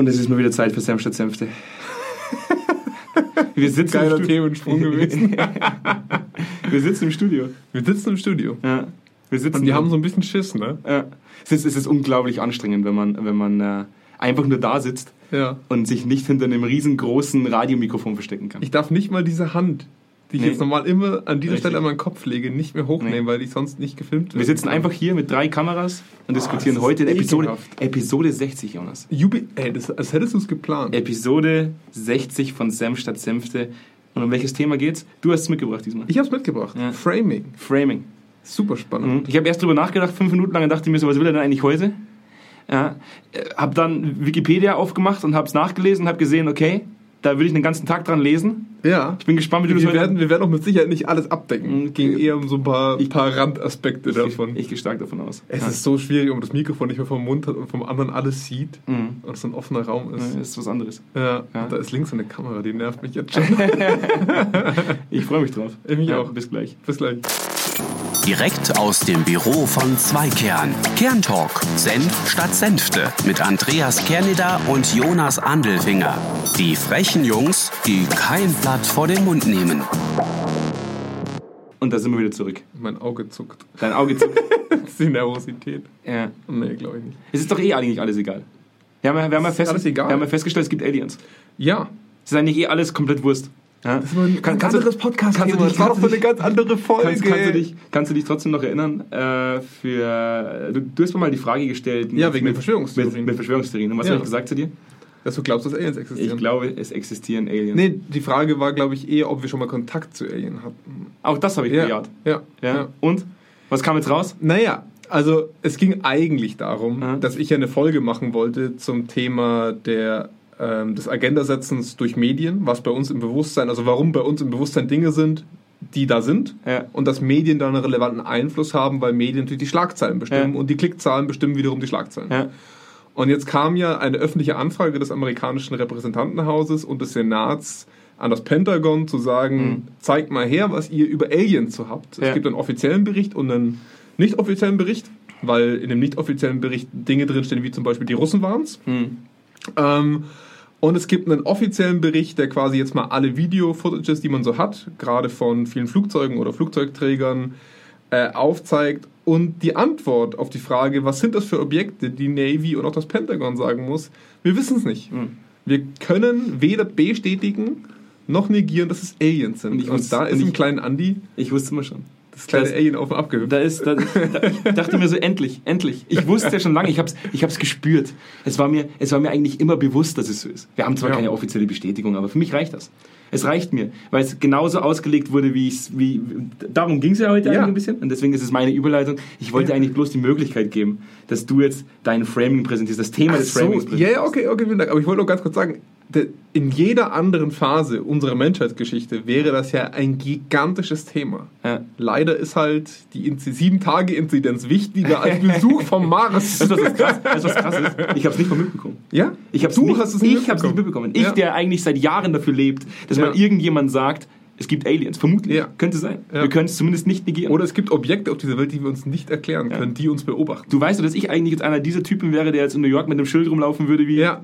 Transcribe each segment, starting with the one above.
Und es ist mal wieder Zeit für Senf statt Senfte. Wir sitzen Geiler im Themensprung gewesen. Wir sitzen im Studio. Wir sitzen im Studio. Ja. Wir sitzen Und die haben so ein bisschen Schiss, ne? ja. es, ist, es ist unglaublich anstrengend, wenn man, wenn man äh, einfach nur da sitzt Ja. und sich nicht hinter einem riesengroßen Radiomikrofon verstecken kann. Ich darf nicht mal diese Hand, die ich Nee. jetzt normal immer an dieser Richtig. Stelle an meinen Kopf lege, nicht mehr hochnehmen, Nee. weil ich sonst nicht gefilmt Wir sitzen einfach hier mit drei Kameras und diskutieren das ist heute in Episode. Episode 60, Jonas. Jubi Ey, das, als hättest du es geplant. Episode 60 von Senf statt Senfte. Und um welches Thema geht's? Du hast es mitgebracht diesmal. Ich hab's mitgebracht. Ja. Framing. Framing. Super spannend. Mhm. Ich habe erst drüber nachgedacht, fünf Minuten lang, und dachte mir so, was will er denn eigentlich heute? Ja, habe dann Wikipedia aufgemacht und habe es nachgelesen und habe gesehen, okay, da will ich den ganzen Tag dran lesen. Ja. Ich bin gespannt, wie du das Wir heute- werden, wir werden auch mit Sicherheit nicht alles abdecken. Mhm. Ging eher um so ein paar, Ich- paar Randaspekte davon. Ich gehe stark davon aus. es Ja. ist so schwierig, wenn man das Mikrofon nicht mehr vom Mund hat und vom anderen alles sieht Mhm. und es ein offener Raum ist. Das ist was anderes. Ja, Ja. da ist links eine Kamera, die nervt mich jetzt schon. Ich freue mich drauf. Ich mich ja, auch. Bis gleich. Bis gleich. Direkt aus dem Büro von Zweikern. Kerntalk. Senf statt Senfte. Mit Andreas Kerneder und Jonas Andelfinger. Die frechen Jungs, die kein Blatt vor den Mund nehmen. Und da sind wir wieder zurück. Mein Auge zuckt. Dein Auge zuckt. Das ist die Nervosität. ja. Nee, glaube ich nicht. Es ist doch eh eigentlich alles egal. Wir haben, ja- wir, haben ja fest, alles egal? wir haben ja festgestellt, es gibt Aliens. Ja. Es ist eigentlich eh alles komplett Wurst. Ja? Das war ein Kann- ganz anderes podcast kannst du dich- Das war doch eine ganz andere Folge. Kannst, kannst, du dich, kannst du dich trotzdem noch erinnern? Äh, für, du, du hast mir mal die Frage gestellt. Ja, wegen mit, Verschwörungstheorien. Mit, mit Verschwörungstheorien. Und was Ja. habe ich gesagt zu dir? Dass du glaubst, dass Aliens existieren. Ich glaube, es existieren Aliens. Nee, die Frage war, glaube ich, eher, ob wir schon mal Kontakt zu Alien hatten. Auch das habe ich Ja. bejaht. Ja. Ja. ja. Und? Was kam jetzt raus? Naja, also es ging eigentlich darum, Ja. dass ich ja eine Folge machen wollte zum Thema der, ähm, des Agendasetzens durch Medien, was bei uns im Bewusstsein, also warum bei uns im Bewusstsein Dinge sind, die da sind Ja. und dass Medien da einen relevanten Einfluss haben, weil Medien natürlich die Schlagzeilen bestimmen Ja. und die Klickzahlen bestimmen wiederum die Schlagzeilen. Ja. Und jetzt kam ja eine öffentliche Anfrage des amerikanischen Repräsentantenhauses und des Senats an das Pentagon zu sagen, zeigt mal her, was ihr über Aliens so habt. Es gibt einen offiziellen Bericht und einen nicht offiziellen Bericht, weil in dem nicht offiziellen Bericht Dinge drinstehen, wie zum Beispiel die Russen waren es. Hm. Ähm, und es gibt einen offiziellen Bericht, der quasi jetzt mal alle Video-Footages, die man so hat, gerade von vielen Flugzeugen oder Flugzeugträgern, äh, aufzeigt. Und die Antwort auf die Frage, was sind das für Objekte, die Navy und auch das Pentagon sagen muss, wir wissen es nicht. Hm. Wir können weder bestätigen noch negieren, dass es Aliens sind. Und Und, wusste- da ist im kleinen Andy Ich wusste immer schon. Das kleine Das- Alien auf und abgehüpft. Da ist, da, da, ich dachte mir so, endlich, endlich. Ich wusste ja schon lange, ich habe es ich hab's gespürt. Es war, mir, es war mir eigentlich immer bewusst, dass es so ist. Wir haben zwar Ja. keine offizielle Bestätigung, aber für mich reicht das. Es reicht mir, weil es genauso ausgelegt wurde, wie ich es. Wie, darum ging es ja heute Ja. eigentlich ein bisschen. Und deswegen ist es meine Überleitung. Ich wollte eigentlich bloß die Möglichkeit geben, dass du jetzt dein Framing präsentierst, das Thema Ach des Framings ja, präsentierst. ja, okay, okay, vielen Dank. Aber ich wollte noch ganz kurz sagen, in jeder anderen Phase unserer Menschheitsgeschichte wäre das ja ein gigantisches Thema. Ja. Leider ist halt die 7-Tage-Inzidenz wichtiger als Besuch vom Mars. Du, was krass, du, was krass ist? Ich habe es nicht mal mitbekommen. Ja? Ich hab's du nicht, hast es ich nicht hab's nicht mitbekommen. Ich, Ja. der eigentlich seit Jahren dafür lebt, dass Ja. mal irgendjemand sagt, es gibt Aliens. Vermutlich. Ja. Könnte sein. Ja. Wir können es zumindest nicht negieren. Oder es gibt Objekte auf dieser Welt, die wir uns nicht erklären können, die uns beobachten. du weißt doch, dass ich eigentlich jetzt einer dieser Typen wäre, der jetzt in New York mit einem Schild rumlaufen würde, wie Ja.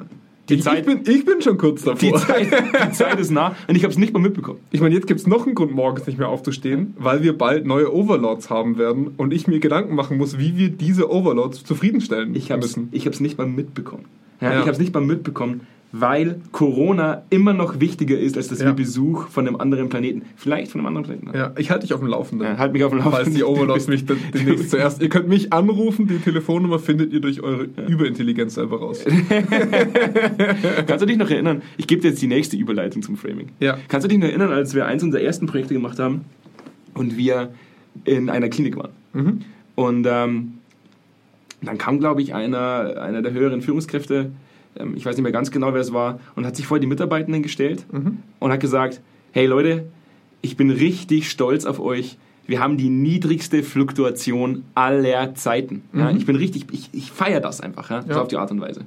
Die, ich, Zeit, ich, bin, ich bin schon kurz davor. die, Zeit, die Zeit ist nah und ich habe es nicht mal mitbekommen. Ich meine, jetzt gibt es noch einen Grund, morgens nicht mehr aufzustehen, weil wir bald neue Overlords haben werden und ich mir Gedanken machen muss, wie wir diese Overlords zufriedenstellen Ich habe es müssen. ich hab's nicht mal mitbekommen. Ja, Ja. Ich habe es nicht mal mitbekommen, weil Corona immer noch wichtiger ist, als dass Ja. wir Besuch von einem anderen Planeten, vielleicht von einem anderen Planeten. Ja, ich halte dich auf dem Laufenden. Ja, halt mich auf dem Laufenden. Falls die Overlords mich dann demnächst zuerst. Ihr könnt mich anrufen, die Telefonnummer findet ihr durch eure Überintelligenz selber raus. Kannst du dich noch erinnern? Ich gebe dir jetzt die nächste Überleitung zum Framing. Ja. Kannst du dich noch erinnern, als wir eins unserer ersten Projekte gemacht haben und wir in einer Klinik waren? Mhm. Und ähm, dann kam, glaube ich, einer, einer der höheren Führungskräfte, ähm, ich weiß nicht mehr ganz genau, wer es war, und hat sich vor die Mitarbeitenden gestellt Mhm. und hat gesagt, hey Leute, ich bin richtig stolz auf euch. Wir haben die niedrigste Fluktuation aller Zeiten. Ja, ich bin richtig, ich, ich feiere das einfach, ja, so Ja. auf die Art und Weise.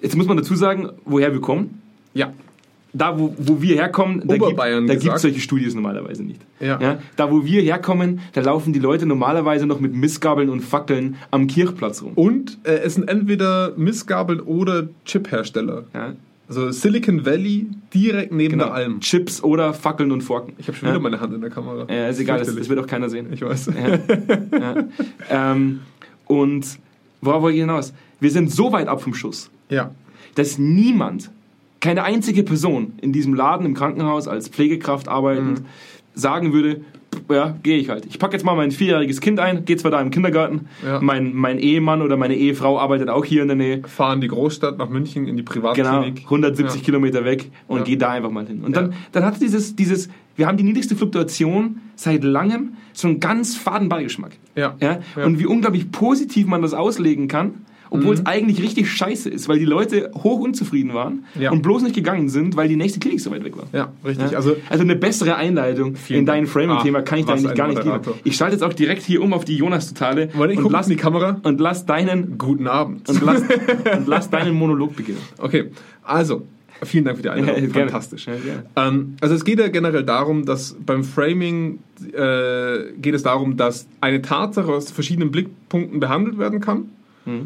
Jetzt muss man dazu sagen, woher wir kommen. ja. Da wo, wo wir herkommen, da gibt gesagt. solche Studios normalerweise nicht. Ja. Da wo wir herkommen, da laufen die Leute normalerweise noch mit Missgabeln und Fackeln am Kirchplatz rum. Und äh, es sind entweder Missgabeln oder Chiphersteller. Ja, Also Silicon Valley direkt neben genau. der Alm. Chips oder Fackeln und Forken. Ich habe schon ja. wieder meine Hand in der Kamera. Ja, ist egal, das, das wird auch keiner sehen. Ich weiß. Ja. ja. Ähm, und worauf wollte ich hinaus? Wir sind so weit ab vom Schuss, Ja. dass niemand, keine einzige Person in diesem Laden im Krankenhaus als Pflegekraft arbeitend Mhm. sagen würde, ja, gehe ich halt. Ich packe jetzt mal mein vierjähriges Kind ein, geht zwar da im Kindergarten, Ja. mein, mein Ehemann oder meine Ehefrau arbeitet auch hier in der Nähe, Fahren die Großstadt nach München in die genau, Privatklinik. 170 Ja. Kilometer weg und Ja. geht da einfach mal hin. Und dann, dann hat dieses, dieses, wir haben die niedrigste Fluktuation seit langem, so einen ganz faden Beigeschmack. Ja? Ja. Und wie unglaublich positiv man das auslegen kann, obwohl Mhm. es eigentlich richtig scheiße ist, weil die Leute hoch unzufrieden waren Ja. und bloß nicht gegangen sind, weil die nächste Klinik so weit weg war. Ja, richtig. Ja? Also Also eine bessere Einleitung in dein. Framing-Thema Ah, kann ich da was eigentlich gar nicht geben. Ich schalte jetzt auch direkt hier um auf die Jonas-Totale Wollte ich und lass, in die Kamera? und lass deinen Guten Abend. und lass, und lass deinen Monolog beginnen. Okay, also, vielen Dank für die Einladung. Ja. Fantastisch. Ja. Ähm, also es geht ja generell darum, dass beim Framing äh, geht es darum, dass eine Tatsache aus verschiedenen Blickpunkten behandelt werden kann.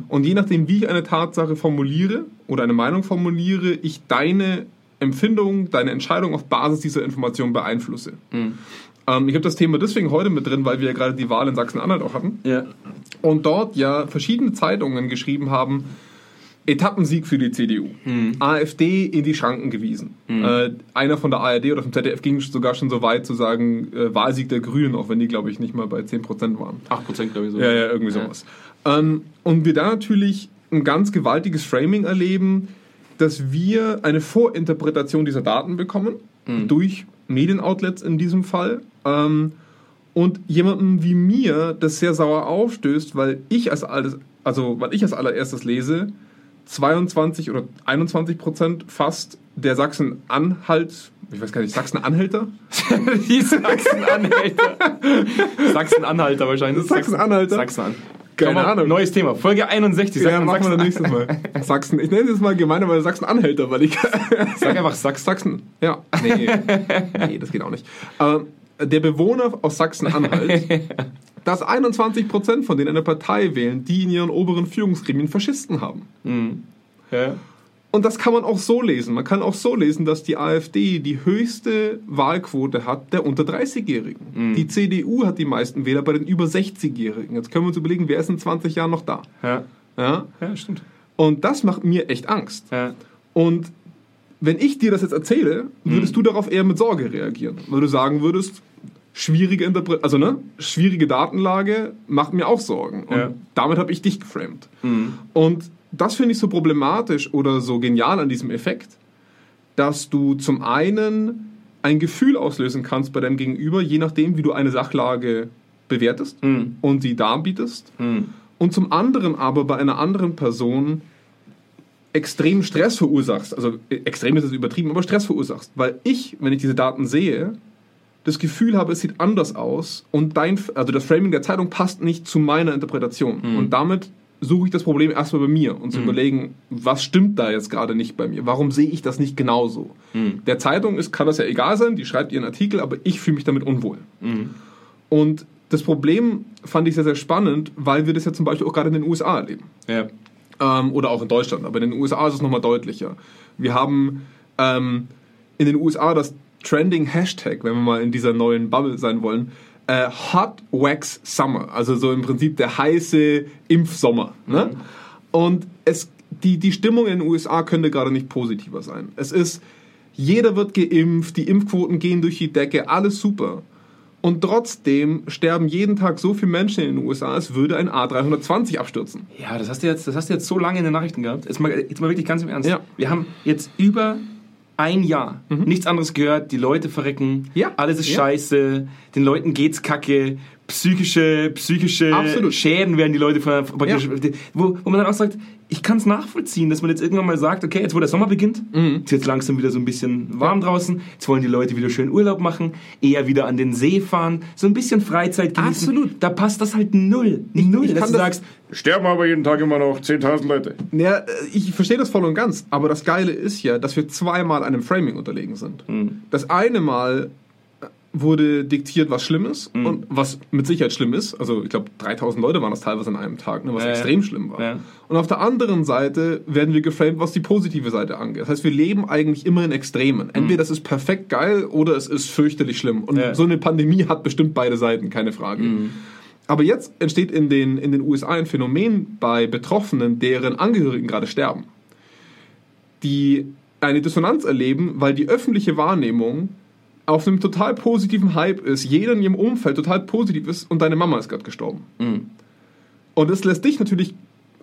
Und je nachdem, wie ich eine Tatsache formuliere oder eine Meinung formuliere, ich deine Empfindung, deine Entscheidung auf Basis dieser Information beeinflusse. Ähm, ich habe das Thema deswegen heute mit drin, weil wir ja gerade die Wahl in Sachsen-Anhalt auch hatten. Ja. Und dort ja verschiedene Zeitungen geschrieben haben, Etappensieg für die CDU. AfD in die Schranken gewiesen. Äh, einer von der ARD oder vom ZDF ging sogar schon so weit zu sagen, äh, Wahlsieg der Grünen, auch wenn die, glaube ich, nicht mal bei 10% waren. 8% glaube ich so. Ja, ja, irgendwie sowas. Ähm, und wir da natürlich ein ganz gewaltiges Framing erleben, dass wir eine Vorinterpretation dieser Daten bekommen, durch Medienoutlets in diesem Fall. Ähm, und jemandem wie mir das sehr sauer aufstößt, weil ich als alles, also weil ich als allererstes lese, 22 oder 21 Prozent fast der Sachsen-Anhalt, ich weiß gar nicht, Sachsen-Anhälter? die Sachsen-Anhälter. Sachsen-Anhalter wahrscheinlich. Sachsen-Anhalter? Sachsen-An. Keine Komm mal, Ahnung. Neues Thema. Folge 61. Sag Ja, mal machen wir Sachsen. dann nächstes Mal. Sachsen. Ich nenne es jetzt mal gemeinerweise Sachsen-Anhälter, weil ich. Sag einfach Sachsen. Sachsen. Ja. Nee. nee, das geht auch nicht. Ähm, der Bewohner aus Sachsen-Anhalt, dass 21% von denen eine Partei wählen, die in ihren oberen Führungsgremien Faschisten haben. Ja. Und das kann man auch so lesen. Man kann auch so lesen, dass die AfD die höchste Wahlquote hat der unter 30-Jährigen. Die CDU hat die meisten Wähler bei den über 60-Jährigen. Jetzt können wir uns überlegen, wer ist in 20 Jahren noch da? Ja. Ja? ja, stimmt. Und das macht mir echt Angst. Ja. Und wenn ich dir das jetzt erzähle, würdest du darauf eher mit Sorge reagieren. Weil du sagen würdest, schwierige Interpre also ne, schwierige Datenlage macht mir auch Sorgen. Und Ja. damit habe ich dich geframed. Und das finde ich so problematisch oder so genial an diesem Effekt, dass du zum einen ein Gefühl auslösen kannst bei deinem Gegenüber, je nachdem, wie du eine Sachlage bewertest und sie darbietest. Und zum anderen aber bei einer anderen Person extremen Stress verursachst. Also äh, extrem ist es übertrieben, aber Stress verursachst. Weil ich, wenn ich diese Daten sehe, das Gefühl habe, es sieht anders aus und dein, also das Framing der Zeitung passt nicht zu meiner Interpretation. Und damit suche ich das Problem erstmal bei mir und zu überlegen, was stimmt da jetzt gerade nicht bei mir? Warum sehe ich das nicht genauso? Der Zeitung ist, kann das ja egal sein, die schreibt ihren Artikel, aber ich fühle mich damit unwohl. Und das Problem fand ich sehr, sehr spannend, weil wir das ja zum Beispiel auch gerade in den USA erleben Ja. ähm, oder auch in Deutschland, aber in den USA ist es nochmal deutlicher. Wir haben ähm, in den USA das Trending Hashtag, wenn wir mal in dieser neuen Bubble sein wollen, äh, Hot Wax Summer, also so im Prinzip der heiße Impfsommer. Ne? Und es, die, die Stimmung in den USA könnte gerade nicht positiver sein. Es ist, jeder wird geimpft, die Impfquoten gehen durch die Decke, alles super. Und trotzdem sterben jeden Tag so viele Menschen in den USA, als würde ein A320 abstürzen. Ja, das hast du jetzt, das hast du jetzt so lange in den Nachrichten gehabt. Jetzt mal, jetzt mal wirklich ganz im Ernst. Ja. Wir haben jetzt über ein Jahr nichts anderes gehört. Die Leute verrecken. Ja. Alles ist Ja. scheiße. Den Leuten geht's kacke. Psychische, psychische Absolut. Schäden werden die Leute ver praktisch, wo, wo man dann auch sagt, ich kann es nachvollziehen, dass man jetzt irgendwann mal sagt, okay, jetzt wo der Sommer beginnt, Mhm. ist jetzt langsam wieder so ein bisschen warm draußen, jetzt wollen die Leute wieder schön Urlaub machen, eher wieder an den See fahren, so ein bisschen Freizeit genießen. Absolut. Da passt das halt null. null, ich dass kann du das- sagst, sterben aber jeden Tag immer noch 10.000 Leute. Ja, äh, ich verstehe das voll und ganz, aber das Geile ist ja, dass wir zweimal einem Framing unterlegen sind. Das eine Mal wurde diktiert, was schlimm ist und was mit Sicherheit schlimm ist. Also ich glaube, 3000 Leute waren das teilweise an einem Tag, ne, was Ja, ja. extrem schlimm war. Ja. Und auf der anderen Seite werden wir geframed, was die positive Seite angeht. Das heißt, wir leben eigentlich immer in Extremen. Entweder das ist perfekt geil oder es ist fürchterlich schlimm. Und so eine Pandemie hat bestimmt beide Seiten, keine Frage. Aber jetzt entsteht in den, in den USA ein Phänomen bei Betroffenen, deren Angehörigen gerade sterben, die eine Dissonanz erleben, weil die öffentliche Wahrnehmung auf einem total positiven Hype ist, jeder in ihrem Umfeld total positiv ist und deine Mama ist gerade gestorben. Und das lässt dich natürlich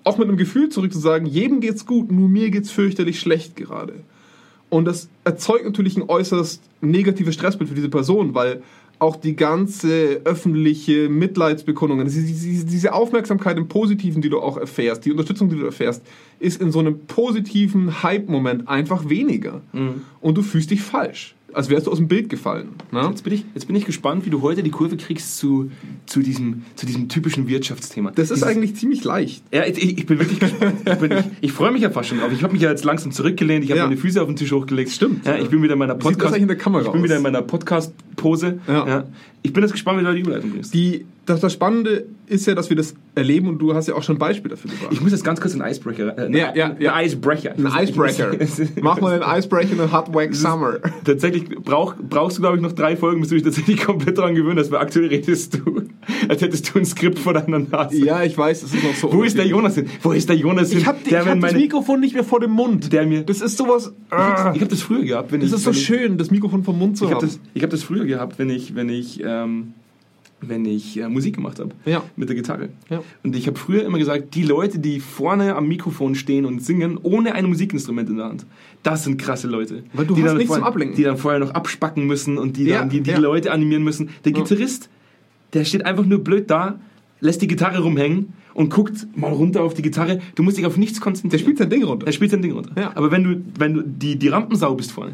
auch mit einem Gefühl zurück zu sagen, jedem geht's gut, nur mir geht's fürchterlich schlecht gerade. Und das erzeugt natürlich ein äußerst negatives Stressbild für diese Person, weil auch die ganze öffentliche Mitleidsbekundung, diese, diese diese Aufmerksamkeit im Positiven, die du auch erfährst, die Unterstützung, die du erfährst, ist in so einem positiven Hype-Moment einfach weniger. Und du fühlst dich falsch, als wärst du aus dem Bild gefallen. Ne? Jetzt bin, ich, jetzt bin ich gespannt, wie du heute die Kurve kriegst zu, zu, diesem, zu diesem typischen Wirtschaftsthema. Das ist Dieses- eigentlich ziemlich leicht. Ja, ich, ich bin wirklich gespannt. Ich, bin- ich, ich freue mich ja fast schon drauf. Ich habe mich ja jetzt langsam zurückgelehnt, ich habe Ja. meine Füße auf den Tisch hochgelegt. Stimmt. Ja, ich bin wieder in meiner sieht das Podcast. eigentlich in der Kamera ich bin aus? wieder in meiner Podcast-Pose. Ja. Ich bin jetzt gespannt, wie du die Überleitung bringst. Die, das, das Spannende ist ja, dass wir das erleben und du hast ja auch schon ein Beispiel dafür gebracht. Ich muss jetzt ganz kurz einen Icebreaker. Äh, Ja, ja, ja. Icebreaker. Ein Icebreaker. Mach mal einen Icebreaker in Hot Wax Summer. Tatsächlich brauch, brauchst du, glaube ich, noch drei Folgen, bis du dich tatsächlich komplett daran gewöhnen hast, weil aktuell redest du, als hättest du ein Skript vor deiner Nase. Ja, ich weiß, es ist noch so. Wo ist der Jonas hin? Wo ist der Jonas hin? Ich hab, mir hab das Mikrofon nicht mehr vor dem Mund. Der mir- Das ist sowas. Ah, Ich habe das früher gehabt, wenn das ich. ist so schön, das Mikrofon vom Mund zu Ich habe haben. das, ich hab das früher gehabt, wenn ich, wenn ich, ähm, wenn ich äh, Musik gemacht habe. Ja. Mit der Gitarre. Ja. Und ich habe früher immer gesagt, die Leute, die vorne am Mikrofon stehen und singen, ohne ein Musikinstrument in der Hand, das sind krasse Leute. Weil du die hast dann nichts vorher, zum Ablenken. Die dann vorher noch abspacken müssen und die Ja, dann die, die. Leute animieren müssen. Der Gitarrist, der steht einfach nur blöd da, lässt die Gitarre rumhängen und guckt mal runter auf die Gitarre. Du musst dich auf nichts konzentrieren. Der spielt sein Ding runter. Der spielt sein Ding runter. Ja. Aber wenn du, wenn du die, die Rampensau bist vorne,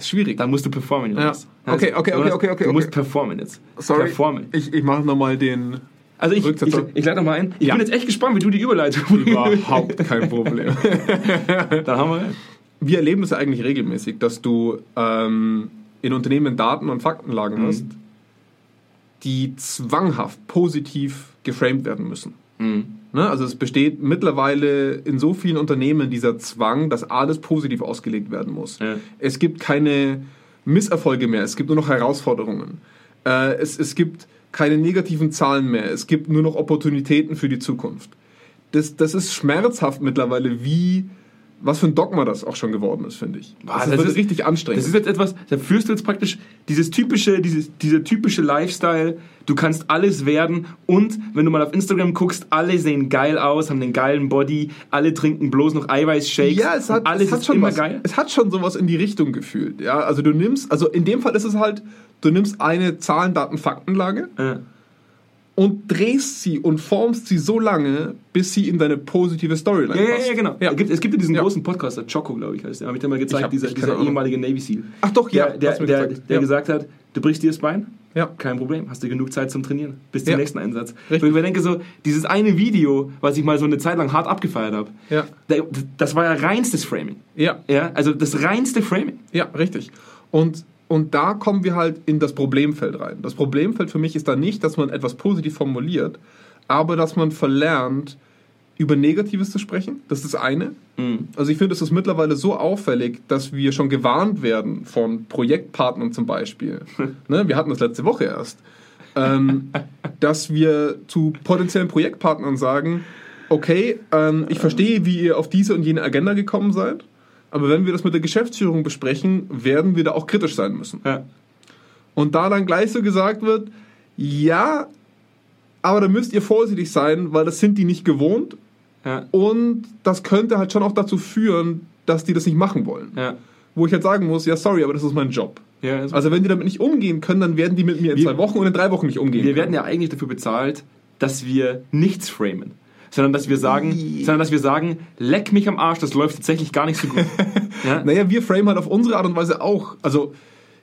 Ist schwierig. dann musst du performen, Jonas. Ja. Okay, okay, okay, okay, okay, Du musst performen jetzt. Sorry. Performen. Ich, ich mache nochmal den. Also ich, ich, ich leite nochmal ein. Ich Ja. bin jetzt echt gespannt, wie du die Überleitung. Überhaupt kein Problem. Dann haben wir Wir erleben das ja eigentlich regelmäßig, dass du ähm, in Unternehmen Daten und Faktenlagen hast, die zwanghaft positiv geframed werden müssen. Ne? Also es besteht mittlerweile in so vielen Unternehmen dieser Zwang, dass alles positiv ausgelegt werden muss. Ja. Es gibt keine Misserfolge mehr, es gibt nur noch Herausforderungen. Äh, es, es gibt keine negativen Zahlen mehr, es gibt nur noch Opportunitäten für die Zukunft. Das, das ist schmerzhaft mittlerweile, wie was für ein Dogma das auch schon geworden ist, finde ich. Boah, das, das wird ist- richtig anstrengend. Das ist jetzt etwas, da führst du jetzt praktisch dieses typische, dieses, dieser typische Lifestyle, du kannst alles werden und wenn du mal auf Instagram guckst, alle sehen geil aus, haben den geilen Body, alle trinken bloß noch Eiweißshakes. Ja, es hat, alles es hat ist schon immer was, geil. Es hat schon sowas in die Richtung gefühlt. Ja, also du nimmst, also in dem Fall ist es halt, du nimmst eine Zahlen, Daten, Faktenlage Ja. Und drehst sie und formst sie so lange, bis sie in deine positive Storyline Ja, ja, passt. ja, genau. Ja. Es, gibt, es gibt ja diesen Ja. großen Podcaster, Choco, glaube ich, heißt der. Habe ich dir mal gezeigt, hab- dieser, dieser ehemalige Navy SEAL. Ach doch, ja, der, der, der, der Ja. gesagt hat, du brichst dir das Bein, Ja. kein Problem, hast du genug Zeit zum Trainieren, bis zum Ja. nächsten Einsatz. Richtig. Wo ich mir denke, so, dieses eine Video, was ich mal so eine Zeit lang hart abgefeiert habe, Ja. das war ja reinstes Framing. Ja, Ja, also das reinste Framing. ja, richtig. Und, und da kommen wir halt in das Problemfeld rein. Das Problemfeld für mich ist da nicht, dass man etwas positiv formuliert, aber dass man verlernt, über Negatives zu sprechen. Das ist das eine. Also ich finde, es ist mittlerweile so auffällig, dass wir schon gewarnt werden von Projektpartnern zum Beispiel. ne, wir hatten das letzte Woche erst. Ähm, dass wir zu potenziellen Projektpartnern sagen, okay, ähm, ich verstehe, wie ihr auf diese und jene Agenda gekommen seid, aber wenn wir das mit der Geschäftsführung besprechen, werden wir da auch kritisch sein müssen. Ja. Und da dann gleich so gesagt wird, ja, aber da müsst ihr vorsichtig sein, weil das sind die nicht gewohnt Ja. und das könnte halt schon auch dazu führen, dass die das nicht machen wollen. Ja. Wo ich halt sagen muss, ja, sorry, aber das ist mein Job. Ja, also Also wenn die damit nicht umgehen können, dann werden die mit mir in Wir- zwei Wochen und in drei Wochen nicht umgehen wir werden können. ja eigentlich dafür bezahlt, dass wir nichts framen. Sondern dass wir sagen, Ii. sondern dass wir sagen, leck mich am Arsch, das läuft tatsächlich gar nicht so gut. ja? Naja, wir framen halt auf unsere Art und Weise auch. Also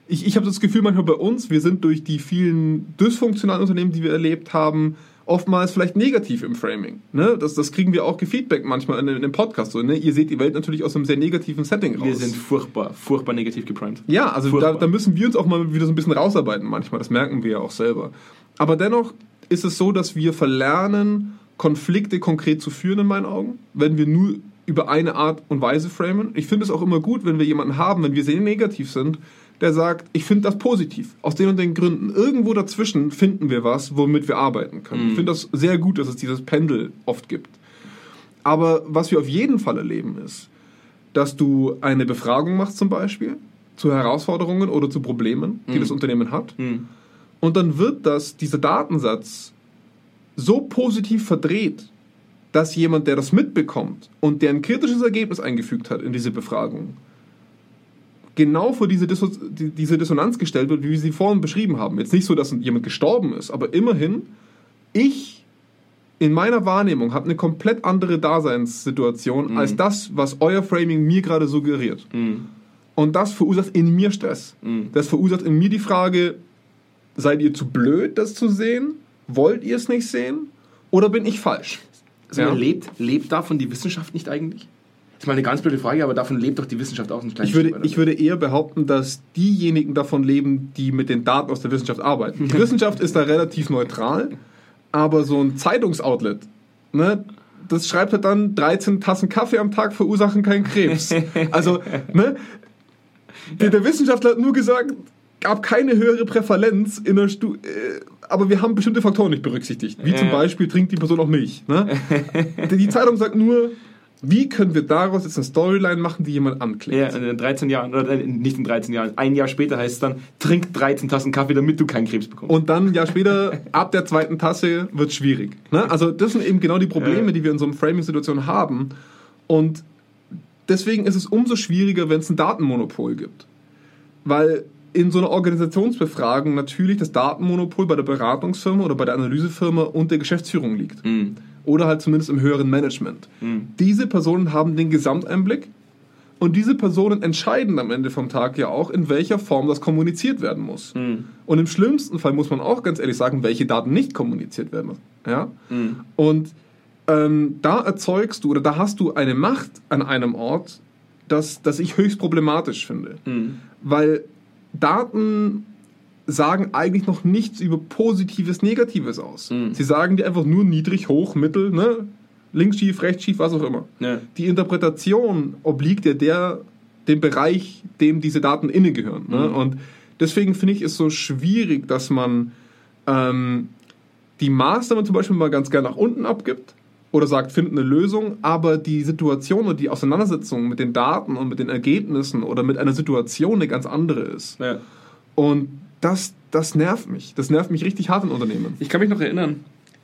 ich, ich habe das Gefühl manchmal bei uns, wir sind durch die vielen dysfunktionalen Unternehmen, die wir erlebt haben, oftmals vielleicht negativ im Framing. Ne? Das, das kriegen wir auch gefeedback manchmal in, in dem Podcast. So, ne? Ihr seht die Welt natürlich aus einem sehr negativen Setting raus. Wir sind furchtbar, furchtbar negativ geprimed. Ja, also da, da müssen wir uns auch mal wieder so ein bisschen rausarbeiten manchmal. Das merken wir ja auch selber. Aber dennoch ist es so, dass wir verlernen, Konflikte konkret zu führen in meinen Augen, wenn wir nur über eine Art und Weise framen. Ich finde es auch immer gut, wenn wir jemanden haben, wenn wir sehr negativ sind, der sagt, ich finde das positiv, aus den und den Gründen. Irgendwo dazwischen finden wir was, womit wir arbeiten können. Ich finde das sehr gut, dass es dieses Pendel oft gibt. Aber was wir auf jeden Fall erleben ist, dass du eine Befragung machst zum Beispiel zu Herausforderungen oder zu Problemen, die das Unternehmen hat. Mhm. Und dann wird das, dieser Datensatz so positiv verdreht, dass jemand, der das mitbekommt und der ein kritisches Ergebnis eingefügt hat in diese Befragung, genau vor diese, Disso die- diese Dissonanz gestellt wird, wie wir sie vorhin beschrieben haben. Jetzt nicht so, dass jemand gestorben ist, aber immerhin, ich in meiner Wahrnehmung habe eine komplett andere Daseinssituation als das, was euer Framing mir gerade suggeriert. Und das verursacht in mir Stress. Das verursacht in mir die Frage, seid ihr zu blöd, das zu sehen? Wollt ihr es nicht sehen? Oder bin ich falsch? Also Ja. lebt, lebt davon die Wissenschaft nicht eigentlich? Das ist mal eine ganz blöde Frage, aber davon lebt doch die Wissenschaft auch ein kleines Ich würde, Stück ich würde eher behaupten, dass diejenigen davon leben, die mit den Daten aus der Wissenschaft arbeiten. Die Wissenschaft ist da relativ neutral, aber so ein Zeitungsoutlet, ne, das schreibt halt dann 13 Tassen Kaffee am Tag verursachen keinen Krebs. Also, ne, der, der Wissenschaftler hat nur gesagt, gab keine höhere Prävalenz in der Stu äh, aber wir haben bestimmte Faktoren nicht berücksichtigt. Wie zum. Beispiel trinkt die Person auch Milch. Ne? Die Zeitung sagt nur, wie können wir daraus jetzt eine Storyline machen, die jemand anklickt. Ja, in 13 Jahren, oder äh, nicht in 13 Jahren, ein Jahr später heißt es dann, trink 13 Tassen Kaffee, damit du keinen Krebs bekommst. Und dann ein Jahr später, ab der zweiten Tasse, wird schwierig. Ne? Also das sind eben genau die Probleme, Ja. die wir in so einer Framing-Situation haben. Und deswegen ist es umso schwieriger, wenn es ein Datenmonopol gibt. Weil in so einer Organisationsbefragung natürlich das Datenmonopol bei der Beratungsfirma oder bei der Analysefirma und der Geschäftsführung liegt. Mhm. Oder halt zumindest im höheren Management. Diese Personen haben den Gesamteinblick und diese Personen entscheiden am Ende vom Tag ja auch, in welcher Form das kommuniziert werden muss. Und im schlimmsten Fall muss man auch ganz ehrlich sagen, welche Daten nicht kommuniziert werden. Ja? Und ähm, da erzeugst du oder da hast du eine Macht an einem Ort, das, das ich höchst problematisch finde. Weil Daten sagen eigentlich noch nichts über Positives, Negatives aus. Sie sagen dir einfach nur niedrig, hoch, mittel, ne? links schief, rechts schief, was auch immer. Ja. Die Interpretation obliegt ja der, dem Bereich, dem diese Daten inne gehören. Ne? Und deswegen finde ich es so schwierig, dass man ähm, die Maßnahmen zum Beispiel mal ganz gerne nach unten abgibt oder sagt, findet eine Lösung, aber die Situation und die Auseinandersetzung mit den Daten und mit den Ergebnissen oder mit einer Situation eine ganz andere ist. Ja. Und das, das nervt mich. Das nervt mich richtig hart in Unternehmen. Ich kann mich noch erinnern,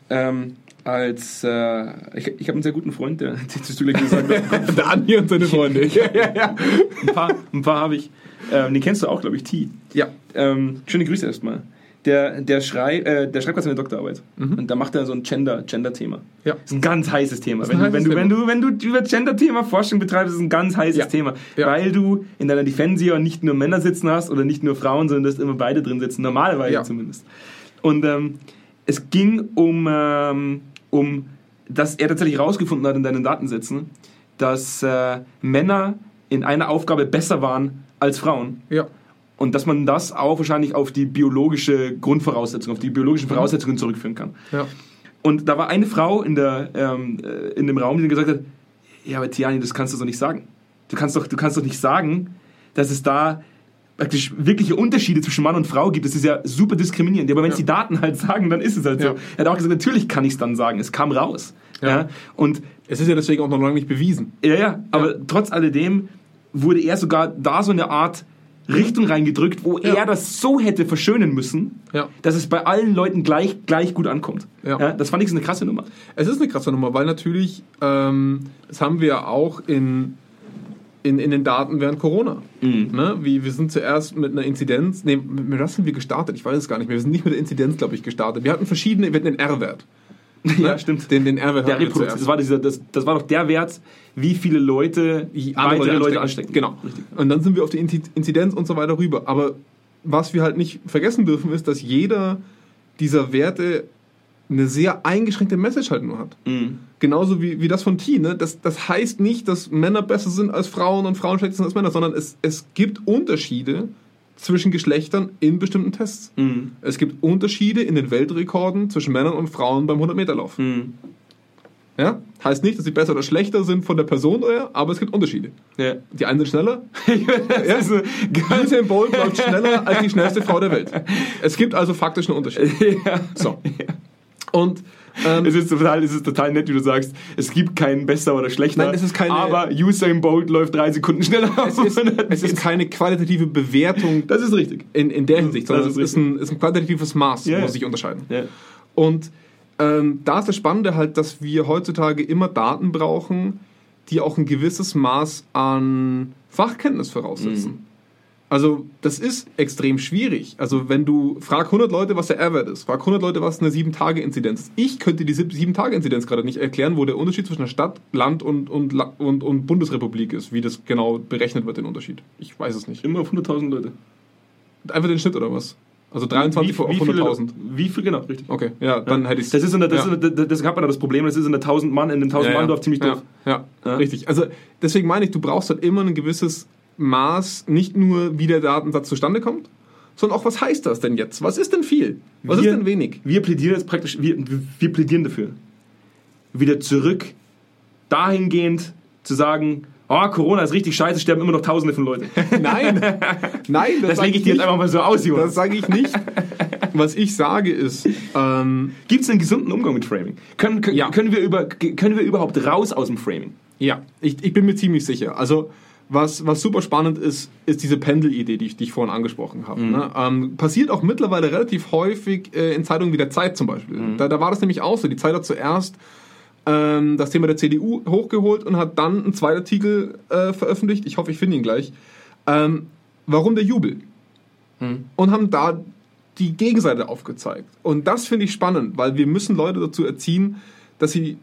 ähm, als äh, ich, ich habe einen sehr guten Freund, der hast du gleich gesagt, Der Andi und seine Freunde. ja, ja, ja. ein paar, ein paar habe ich. Ähm, den kennst du auch, glaube ich, T. ja. Ähm, schöne Grüße erstmal. Der, der, schrei, äh, der schreibt gerade seine Doktorarbeit und da macht er so ein Gender, Gender-Thema. Ja. Das ist ein ganz heißes Thema. Wenn, du, wenn, heißes du, wenn, Thema. du, wenn du über Gender-Thema Forschung betreibst, ist es ein ganz heißes Ja. Thema. Ja. Weil du in deiner Defensive nicht nur Männer sitzen hast oder nicht nur Frauen, sondern dass immer beide drin sitzen, normalerweise Ja. zumindest. Und ähm, es ging um, ähm, um, dass er tatsächlich herausgefunden hat in deinen Datensätzen, dass äh, Männer in einer Aufgabe besser waren als Frauen. ja. Und dass man das auch wahrscheinlich auf die biologische Grundvoraussetzung, auf die biologischen Voraussetzungen zurückführen kann. ja. Und da war eine Frau in, der, ähm, äh, in dem Raum, die gesagt hat, ja, aber Tiani, das kannst du so nicht sagen. Du kannst doch, du kannst doch nicht sagen, dass es da praktisch wirkliche Unterschiede zwischen Mann und Frau gibt. Das ist ja super diskriminierend. Aber wenn es die Daten halt sagen, dann ist es halt Ja. so. Er hat auch gesagt, natürlich kann ich es dann sagen. Es kam raus. Ja. Und Es ist ja deswegen auch noch lange nicht bewiesen. ja, ja, aber trotz alledem wurde er sogar da so eine Art Richtung reingedrückt, wo Ja. er das so hätte verschönen müssen, Ja. dass es bei allen Leuten gleich, gleich gut ankommt. Ja. das fand ich so eine krasse Nummer. Es ist eine krasse Nummer, weil natürlich, ähm, das haben wir ja auch in, in, in den Daten während Corona. Ne? Wie, wir sind zuerst mit einer Inzidenz, nee, mit mit was sind wir gestartet? Ich weiß es gar nicht mehr. Wir sind nicht mit der Inzidenz, glaube ich, gestartet. Wir hatten verschiedene, wir hatten den R-Wert. Ja, stimmt. Den, den R-Wert Der zuerst. Das war, dieser, das, das war doch der Wert, wie viele Leute weitere Leute anstecken. Genau. Und dann sind wir auf die Inzi- Inzidenz und so weiter rüber. Aber was wir halt nicht vergessen dürfen, ist, dass jeder dieser Werte eine sehr eingeschränkte Message halt nur hat. Mhm. Genauso wie, wie das von T. Ne? Das, das heißt nicht, dass Männer besser sind als Frauen und Frauen schlechter sind als Männer, sondern es, es gibt Unterschiede zwischen Geschlechtern in bestimmten Tests. Mhm. Es gibt Unterschiede in den Weltrekorden zwischen Männern und Frauen beim 100-Meter-Lauf. Mhm. Ja? Heißt nicht, dass sie besser oder schlechter sind von der Person her, aber es gibt Unterschiede. Ja. Die einen sind schneller, ja. Also, Usain Bolt läuft schneller als die schnellste Frau der Welt. Es gibt also faktisch einen Unterschied. ja. So. Und ähm, Es ist, total, es ist total nett, wie du sagst, es gibt keinen besser oder schlechter. Nein, es ist keine- aber Usain Bolt läuft drei Sekunden schneller. es, ist, es ist keine qualitative Bewertung das ist richtig. in, in der Hinsicht, sondern es ist ein, ist ein qualitatives Maß, ja. sie sich unterscheiden. Ja. Und ähm, da ist das Spannende halt, dass wir heutzutage immer Daten brauchen, die auch ein gewisses Maß an Fachkenntnis voraussetzen. Also das ist extrem schwierig. Also wenn du, frag 100 Leute, was der R-Wert ist, frag 100 Leute, was eine 7-Tage-Inzidenz ist. Ich könnte die 7-Tage-Inzidenz gerade nicht erklären, wo der Unterschied zwischen der Stadt, Land und, und, und, und Bundesrepublik ist, wie das genau berechnet wird, den Unterschied. Ich weiß es nicht. Immer auf 100.000 Leute. Einfach den Schnitt oder was? Also 23 auf viele 100.000. Wie viel, genau, richtig. Okay, ja, dann hätte ich Das ist in der, das, ja. ist in der, das hat man da das Problem, das ist in der 1000 Mann, in dem 1000 Mann Dorf ziemlich ja, doof. Ja, Ja. richtig. Also deswegen meine ich, du brauchst halt immer ein gewisses Maß, nicht nur wie der Datensatz zustande kommt, sondern auch was heißt das denn jetzt? Was ist denn viel? Was Wir- ist denn wenig? Wir plädieren jetzt praktisch, wir, wir plädieren dafür, wieder zurück dahingehend zu sagen, oh, Corona ist richtig scheiße, sterben immer noch Tausende von Leuten. Nein, nein, Das sag lege ich dir jetzt einfach mal so aus, Das Jonas. sage ich nicht. Was ich sage ist, ähm, Gibt es einen gesunden Umgang mit Framing? Können, können, Ja. können, wir über, können wir überhaupt raus aus dem Framing? Ja, ich, ich bin mir ziemlich sicher. Also, was, was super spannend ist, ist diese Pendelidee, die ich, die ich vorhin angesprochen habe. Ne? Ähm, passiert auch mittlerweile relativ häufig äh, in Zeitungen wie der Zeit zum Beispiel. Da, da war das nämlich auch so. Die Zeit hat zuerst ähm, das Thema der CDU hochgeholt und hat dann einen zweiten Artikel äh, veröffentlicht. Ich hoffe, ich finde ihn gleich. Ähm, warum der Jubel? Und haben da die Gegenseite aufgezeigt. Und das finde ich spannend, weil wir müssen Leute dazu erziehen, dass sie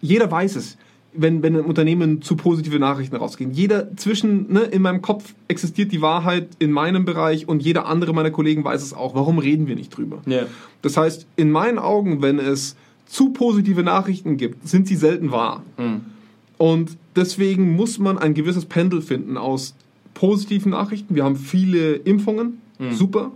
jeder weiß es, wenn, wenn im Unternehmen zu positive Nachrichten rausgehen. Jeder zwischen, ne, in meinem Kopf existiert die Wahrheit in meinem Bereich und jeder andere meiner Kollegen weiß es auch. Warum reden wir nicht drüber? Ja. Das heißt, in meinen Augen, wenn es zu positive Nachrichten gibt, sind sie selten wahr. Und deswegen muss man ein gewisses Pendel finden aus positiven Nachrichten. Wir haben viele Impfungen, super.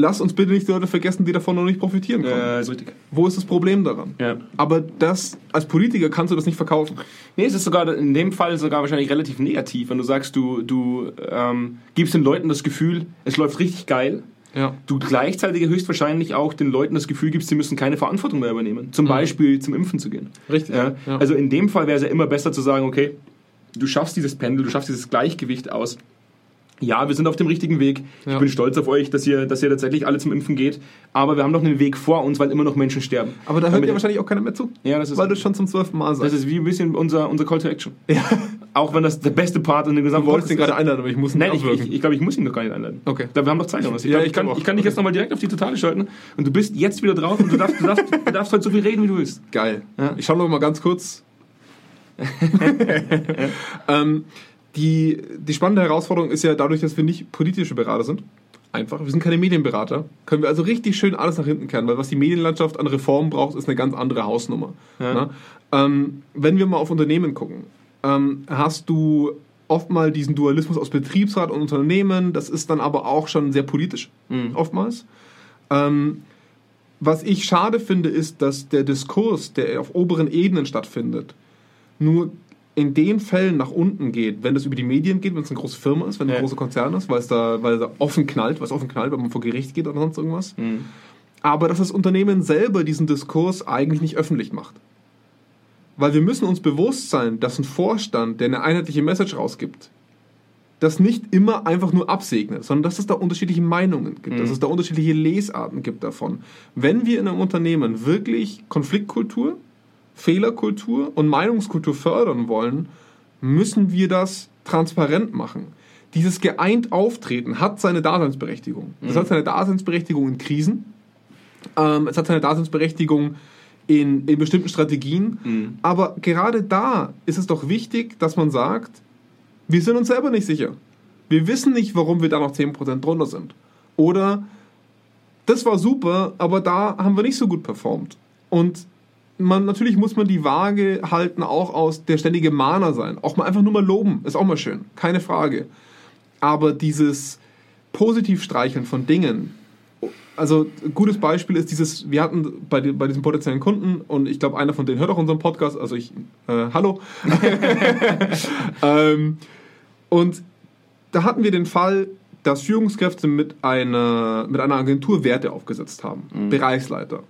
Lass uns bitte nicht die Leute vergessen, die davon noch nicht profitieren können. Ja, ist richtig. Wo ist das Problem daran? Ja. Aber das, als Politiker kannst du das nicht verkaufen. Nee, es ist sogar in dem Fall sogar wahrscheinlich relativ negativ, wenn du sagst, du, du ähm, gibst den Leuten das Gefühl, es läuft richtig geil. Ja. Du gleichzeitig höchstwahrscheinlich auch den Leuten das Gefühl gibst, sie müssen keine Verantwortung mehr übernehmen. Zum Beispiel zum Impfen zu gehen. Richtig. Ja. Also in dem Fall wäre es ja immer besser zu sagen, okay, du schaffst dieses Pendel, du schaffst dieses Gleichgewicht aus. Ja, wir sind auf dem richtigen Weg. Ja. Ich bin stolz auf euch, dass ihr, dass ihr tatsächlich alle zum Impfen geht. Aber wir haben noch einen Weg vor uns, weil immer noch Menschen sterben. Aber da hört Damit- ja wahrscheinlich auch keiner mehr zu. Ja, das ist- Weil du schon zum zwölften Mal Das sagst. ist wie ein bisschen unser, unser Call to Action. Auch wenn das der beste Part in dem gesamten Du wolltest ihn gerade einladen, aber ich muss ihn Nein, ich, ich, ich glaube, ich muss ihn noch gar nicht einladen. Okay. Da, wir haben noch Zeit, Jonas. Ich, Ja, glaub, ich kann, ich kann dich jetzt nochmal direkt auf die Totale schalten und du bist jetzt wieder drauf und du darfst, du darfst, du darfst heute so viel reden, wie du willst. Geil. Ja. Ich schaue noch mal ganz kurz. ähm, die, die spannende Herausforderung ist ja dadurch, dass wir nicht politische Berater sind. Einfach. Wir sind keine Medienberater. Können wir also richtig schön alles nach hinten kehren, weil was die Medienlandschaft an Reformen braucht, ist eine ganz andere Hausnummer. Ja. Ähm, wenn wir mal auf Unternehmen gucken, ähm, hast du oft mal diesen Dualismus aus Betriebsrat und Unternehmen. Das ist dann aber auch schon sehr politisch, oftmals. Ähm, was ich schade finde, ist, dass der Diskurs, der auf oberen Ebenen stattfindet, nur in den Fällen nach unten geht, wenn es über die Medien geht, wenn es eine große Firma ist, wenn es Ja. ein großer Konzern ist, weil es da, weil es da offen knallt, weil es offen knallt, wenn man vor Gericht geht oder sonst irgendwas. Aber dass das Unternehmen selber diesen Diskurs eigentlich nicht öffentlich macht. Weil wir müssen uns bewusst sein, dass ein Vorstand, der eine einheitliche Message rausgibt, das nicht immer einfach nur absegnet, sondern dass es da unterschiedliche Meinungen gibt, dass es da unterschiedliche Lesarten gibt davon. Wenn wir in einem Unternehmen wirklich Konfliktkultur, Fehlerkultur und Meinungskultur fördern wollen, müssen wir das transparent machen. Dieses geeint Auftreten hat seine Daseinsberechtigung. Es hat seine Daseinsberechtigung in Krisen. Ähm, es hat seine Daseinsberechtigung in, in bestimmten Strategien. Mhm. Aber gerade da ist es doch wichtig, dass man sagt, wir sind uns selber nicht sicher. Wir wissen nicht, warum wir da noch 10% drunter sind. Oder das war super, aber da haben wir nicht so gut performt. Und man, natürlich muss man die Waage halten, auch aus der ständige Mahner sein. Auch mal einfach nur mal loben, ist auch mal schön, keine Frage. Aber dieses positiv streicheln von Dingen, also ein gutes Beispiel ist dieses, wir hatten bei, bei diesem potenziellen Kunden und ich glaube, einer von denen hört auch unseren Podcast, also ich, äh, hallo. ähm, und da hatten wir den Fall, dass Führungskräfte mit einer, mit einer Agentur Werte aufgesetzt haben, Bereichsleiter.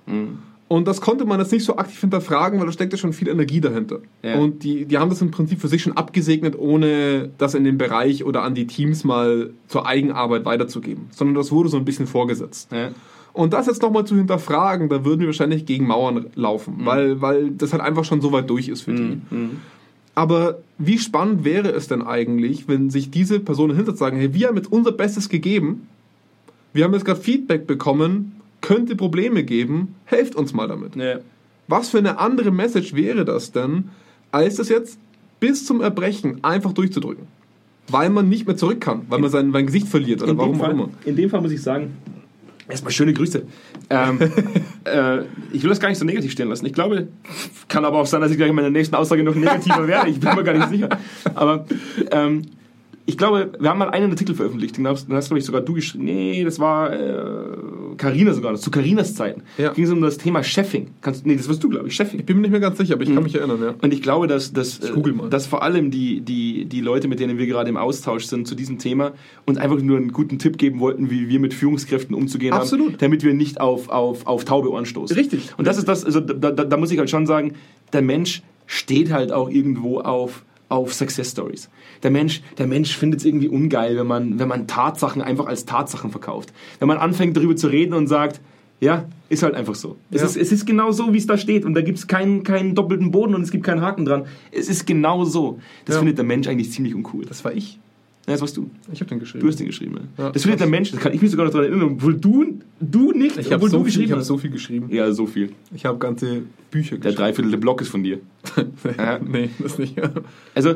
Und das konnte man jetzt nicht so aktiv hinterfragen, weil da steckte schon viel Energie dahinter. Ja. Und die, die haben das im Prinzip für sich schon abgesegnet, ohne das in den Bereich oder an die Teams mal zur Eigenarbeit weiterzugeben. Sondern das wurde so ein bisschen vorgesetzt. Ja. Und das jetzt nochmal zu hinterfragen, da würden wir wahrscheinlich gegen Mauern laufen, weil, weil das halt einfach schon so weit durch ist für die. Aber wie spannend wäre es denn eigentlich, wenn sich diese Personen hinter sagen, hey, wir haben jetzt unser Bestes gegeben, wir haben jetzt gerade Feedback bekommen, könnte Probleme geben, helft uns mal damit. Ja. Was für eine andere Message wäre das denn, als das jetzt bis zum Erbrechen einfach durchzudrücken? Weil man nicht mehr zurück kann, weil man sein, sein Gesicht verliert oder in, warum auch immer. in dem Fall muss ich sagen, erstmal schöne Grüße. Ähm, äh, ich will das gar nicht so negativ stehen lassen. Ich glaube, kann aber auch sein, dass ich gleich in meiner nächsten Aussage noch negativer werde. Ich bin mir gar nicht sicher. Aber ähm, ich glaube, wir haben mal einen Artikel veröffentlicht, den hast, den hast glaube ich, sogar du geschrieben. Nee, das war Karina sogar, das zu Karinas Zeiten. Ja. Ging es um das Thema Chefing. Kannst, nee, das warst du, glaube ich, Chefing. Ich bin mir nicht mehr ganz sicher, aber ich kann mich erinnern, ja. Und ich glaube, dass, dass, dass vor allem die, die, die Leute, mit denen wir gerade im Austausch sind zu diesem Thema, uns einfach nur einen guten Tipp geben wollten, wie wir mit Führungskräften umzugehen Absolut. haben, damit wir nicht auf, auf, auf taube Ohren stoßen. Richtig. Und das ist das, also da, da, da muss ich halt schon sagen, der Mensch steht halt auch irgendwo auf, auf Success Stories. Der Mensch, der Mensch findet es irgendwie ungeil, wenn man, wenn man Tatsachen einfach als Tatsachen verkauft. Wenn man anfängt darüber zu reden und sagt, ja, ist halt einfach so. Es, Ja. ist, es ist genau so, wie es da steht. Und da gibt es keinen, keinen doppelten Boden und es gibt keinen Haken dran. Es ist genau so. Das Ja. findet der Mensch eigentlich ziemlich uncool. Das war ich. Ja, das warst du. Ich habe den geschrieben. Du hast den geschrieben. Ja. Ja, das findet krass. der Mensch, das kann ich mich sogar noch daran erinnern, obwohl du, du nicht, Ich habe obwohl so, du viel- ich geschrieben hab hast. so viel geschrieben. ja, so viel. Ich habe ganze Bücher Der geschrieben. dreiviertel Block ist von dir. Nee, das nicht. Also,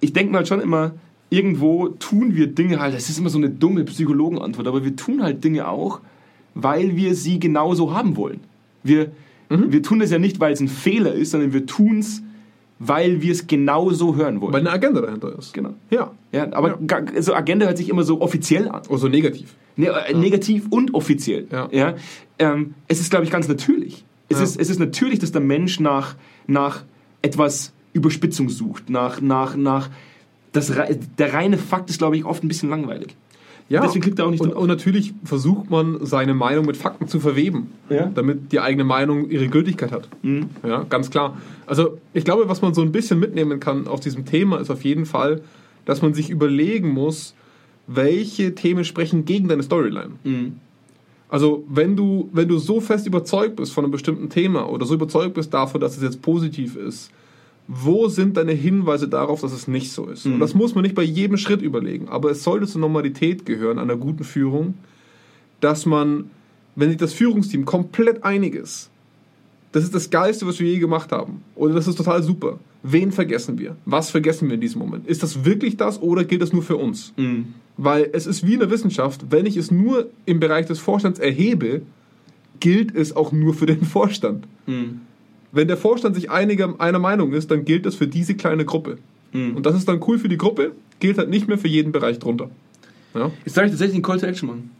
ich denke mal schon immer, irgendwo tun wir Dinge halt, das ist immer so eine dumme Psychologenantwort, aber wir tun halt Dinge auch, weil wir sie genauso haben wollen. Wir, Mhm. wir tun es ja nicht, weil es ein Fehler ist, sondern wir tun es, weil wir es genauso hören wollen. Weil eine Agenda dahinter ist. genau. Ja. Ja, aber Ja. also Agenda hört sich immer so offiziell an. Oh, so negativ. Ne, äh, Negativ und offiziell. Ja. Ähm, es ist, glaube ich, ganz natürlich. Es, Ja. ist, es ist natürlich, dass der Mensch nach, nach etwas Überspitzung sucht. Nach, nach, nach das, der reine Fakt ist, glaube ich, oft ein bisschen langweilig. Ja. Deswegen klickt er auch nicht und, drauf. und natürlich versucht man, seine Meinung mit Fakten zu verweben, Ja. damit die eigene Meinung ihre Gültigkeit hat. Mhm. Ja, ganz klar. Also ich glaube, was man so ein bisschen mitnehmen kann aus diesem Thema, ist auf jeden Fall, dass man sich überlegen muss, welche Themen sprechen gegen deine Storyline. Mhm. Also wenn du, wenn du so fest überzeugt bist von einem bestimmten Thema oder so überzeugt bist davon, dass es jetzt positiv ist, wo sind deine Hinweise darauf, dass es nicht so ist? Und das muss man nicht bei jedem Schritt überlegen, aber es sollte zur Normalität gehören einer guten Führung, dass man, wenn sich das Führungsteam komplett einig ist, das ist das Geilste, was wir je gemacht haben. Oder das ist total super. Wen vergessen wir? Was vergessen wir in diesem Moment? Ist das wirklich das oder gilt das nur für uns? Mhm. Weil es ist wie in der Wissenschaft, wenn ich es nur im Bereich des Vorstands erhebe, gilt es auch nur für den Vorstand. Mhm. Wenn der Vorstand sich einiger, einer Meinung ist, dann gilt das für diese kleine Gruppe. Mhm. Und das ist dann cool für die Gruppe, gilt halt nicht mehr für jeden Bereich drunter. Ja? Jetzt darf ich tatsächlich einen Call to Action machen.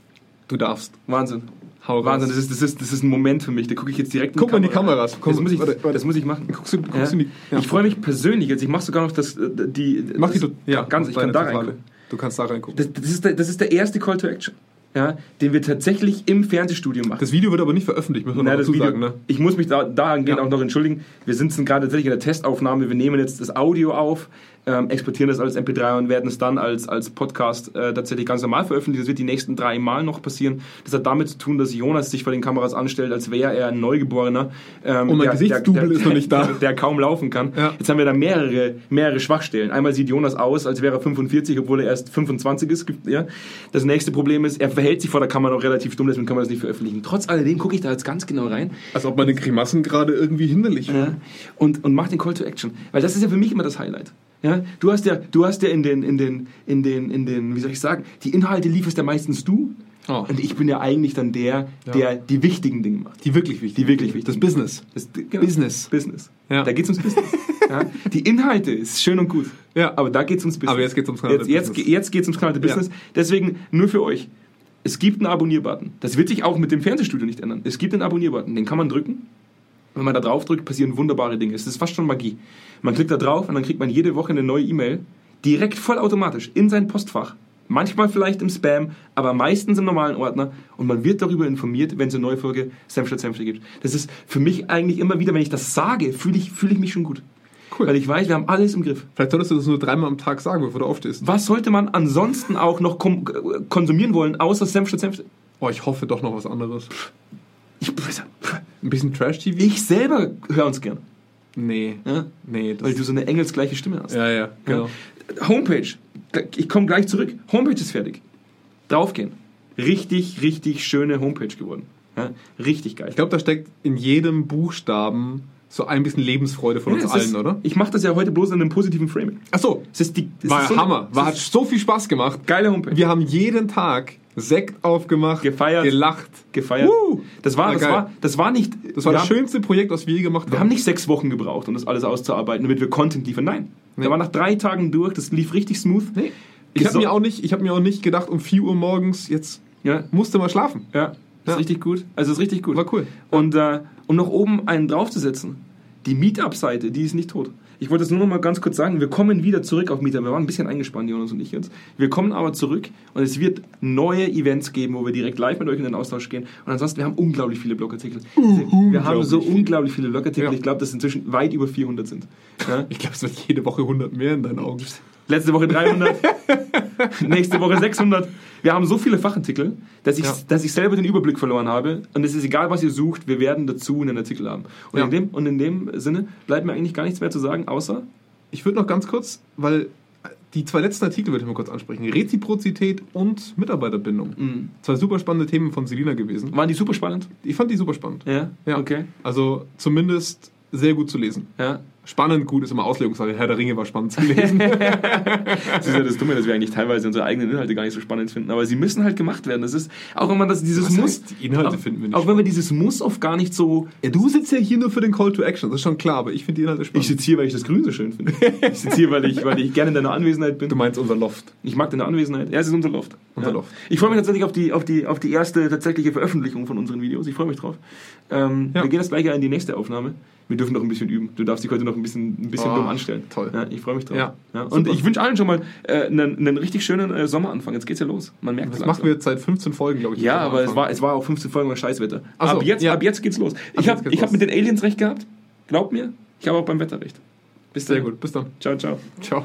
Du darfst. Wahnsinn. Hau. Wahnsinn, das ist, das, ist, das ist ein Moment für mich. Da gucke ich jetzt direkt Guck mal in die Kameras. Komm, das, muss ich, warte, warte. das muss ich machen. Guckst du, guckst Ja. die, ja. Ich freue mich persönlich jetzt. Ich mache sogar noch das, äh, die. Mach die das, du, ja, ganz. Ich kann da reingucken. Du kannst da reingucken. Das, das, ist der, das ist der erste Call to Action, ja, den wir tatsächlich im Fernsehstudio machen. Das Video wird aber nicht veröffentlicht, müssen wir Na, noch das dazu Video, sagen. Ne? Ich muss mich da, dahingehend Ja. auch noch entschuldigen. Wir sind gerade tatsächlich in der Testaufnahme. Wir nehmen jetzt das Audio auf. Ähm, exportieren das als MP3 und werden es dann als, als Podcast äh, tatsächlich ganz normal veröffentlichen. Das wird die nächsten drei Mal noch passieren. Das hat damit zu tun, dass Jonas sich vor den Kameras anstellt, als wäre er ein Neugeborener. Ähm, Und mein Gesichtsdouble ist noch nicht da. Der, der kaum laufen kann. Ja. Jetzt haben wir da mehrere, mehrere Schwachstellen. Einmal sieht Jonas aus, als wäre er 45, obwohl er erst 25 ist. Ja. Das nächste Problem ist, er verhält sich vor der Kamera noch relativ dumm, deswegen kann man das nicht veröffentlichen. Trotz alledem gucke ich da jetzt ganz genau rein Als ob meine Grimassen gerade irgendwie hinderlich wären. ja, und, und mach den Call to Action. Weil das ist ja für mich immer das Highlight. Ja, du hast ja, du hast ja in den, in den, in den, in den, wie soll ich sagen, die Inhalte lieferst ja meistens du. Oh. Und ich bin ja eigentlich dann der, der die wichtigen Dinge macht. Die wirklich wichtig. Die wirklich wichtigen. Das Business. Das, genau. Business. Business. Ja. Da geht's ums Business. ja. Die Inhalte ist schön und gut. Ja. Aber da geht's ums Business. Aber jetzt geht's ums jetzt, Business. jetzt geht's ums knallharte Business. Deswegen nur für euch. Es gibt einen Abonnier-Button. Das wird sich auch mit dem Fernsehstudio nicht ändern. Es gibt einen Abonnier-Button. Den kann man drücken. Wenn man da drauf drückt, passieren wunderbare Dinge. Es ist fast schon Magie. Man klickt da drauf und dann kriegt man jede Woche eine neue E-Mail. Direkt vollautomatisch in sein Postfach. Manchmal vielleicht im Spam, aber meistens im normalen Ordner. Und man wird darüber informiert, wenn es eine neue Folge Senf statt Senfte gibt. Das ist für mich eigentlich immer wieder, wenn ich das sage, fühle ich, fühle ich mich schon gut. Cool. Weil ich weiß, wir haben alles im Griff. Vielleicht solltest du das nur dreimal am Tag sagen, bevor du aufstehst. Was sollte man ansonsten auch noch kom- konsumieren wollen, außer Senf statt Senfte? Oh, ich hoffe doch noch was anderes. Ich, Ein bisschen Trash-TV? ich selber höre uns gern. Nee. Ja? Nee, das Weil du so eine engelsgleiche Stimme hast. Ja, ja, genau. Ja. Homepage. Ich komme gleich zurück. Homepage ist fertig. Draufgehen. Richtig, richtig schöne Homepage geworden. Ja? Richtig geil. Ich glaube, da steckt in jedem Buchstaben so ein bisschen Lebensfreude von Ja, uns allen, ist, oder? Ich mache das ja heute bloß in einem positiven Framing. Ach so. Es ist die, es War ist so, Hammer. War, hat so viel Spaß gemacht. geile Homepage. Wir haben jeden Tag Sekt aufgemacht, Gefeiert. gelacht. gefeiert. Woo! Das war, War das geil. war, das war nicht. Das war das haben- schönste Projekt, was wir je gemacht Wir haben nicht sechs Wochen gebraucht, um das alles auszuarbeiten, damit wir Content liefern. Nein. Nee. Der war nach drei Tagen durch, das lief richtig smooth. Nee. Ich habe mir, auch nicht- ich hab mir auch nicht gedacht, um 4 Uhr morgens, jetzt Ja, musste mal schlafen. ja. Das Ja. ist richtig gut. Also ist richtig gut. War cool. Und äh, um noch oben einen draufzusetzen, die Meetup-Seite, die ist nicht tot. Ich wollte es nur noch mal ganz kurz sagen, wir kommen wieder zurück auf Meetup. Wir waren ein bisschen eingespannt, Jonas und ich jetzt. Wir kommen aber zurück und es wird neue Events geben, wo wir direkt live mit euch in den Austausch gehen. Und ansonsten, wir haben unglaublich viele Blogartikel. wir haben so unglaublich viele Blogartikel. Ja. Ich glaube, dass inzwischen weit über 400 sind. Ja? Ich glaube, es wird jede Woche 100 mehr in deinen Augen. Letzte Woche 300, nächste Woche 600. Wir haben so viele Fachartikel, dass ich, Ja. dass ich selber den Überblick verloren habe. Und es ist egal, was ihr sucht, wir werden dazu einen Artikel haben. Und, Ja. in, dem, und in dem Sinne bleibt mir eigentlich gar nichts mehr zu sagen, außer Ich würde noch ganz kurz, weil die zwei letzten Artikel würde ich mal kurz ansprechen. Reziprozität und Mitarbeiterbindung. Mhm. Zwei super spannende Themen von Selina gewesen. waren die super spannend? Ich fand die super spannend. Ja, Ja. okay. Also zumindest sehr gut zu lesen. Ja. Spannend, gut ist immer Auslegungssache. Herr der Ringe war spannend zu lesen. Das ist ja das Dumme, dass wir eigentlich teilweise unsere eigenen Inhalte gar nicht so spannend finden. Aber sie müssen halt gemacht werden. Das ist, auch wenn man das, dieses Was Muss. heißt, die Inhalte auch, finden wir nicht Auch wenn wir dieses Muss oft gar nicht so. ja, du sitzt ja hier nur für den Call to Action, das ist schon klar, aber ich finde die Inhalte Ich spannend. sitze hier, weil ich das Grün so schön finde. Ich sitze hier, weil ich, weil ich gerne in deiner Anwesenheit bin. du meinst unser Loft. Ich mag deine Anwesenheit. Ja, es ist unser Loft. Unser ja. Loft. Ich freue mich tatsächlich auf die, auf, die, auf die erste tatsächliche Veröffentlichung von unseren Videos. Ich freue mich drauf. Ähm, Ja. Wir gehen jetzt gleich in die nächste Aufnahme. Wir dürfen noch ein bisschen üben. Du darfst dich heute noch ein bisschen, ein bisschen Oh, dumm anstellen. toll. Ja, ich freue mich drauf. Ja, Und super. ich wünsche allen schon mal äh, einen, einen richtig schönen äh, Sommeranfang. Jetzt geht's ja los. Man merkt Das es machen wir jetzt seit 15 Folgen, glaube ich. Ja, aber es war, es war auch 15 Folgen lang Scheißwetter. So, ab, jetzt, ja. ab jetzt geht's los. ich habe hab mit den Aliens recht gehabt. Glaubt mir, ich habe auch beim Wetter recht. Bis Sehr dann. gut, bis dann. Ciao, ciao. Ciao.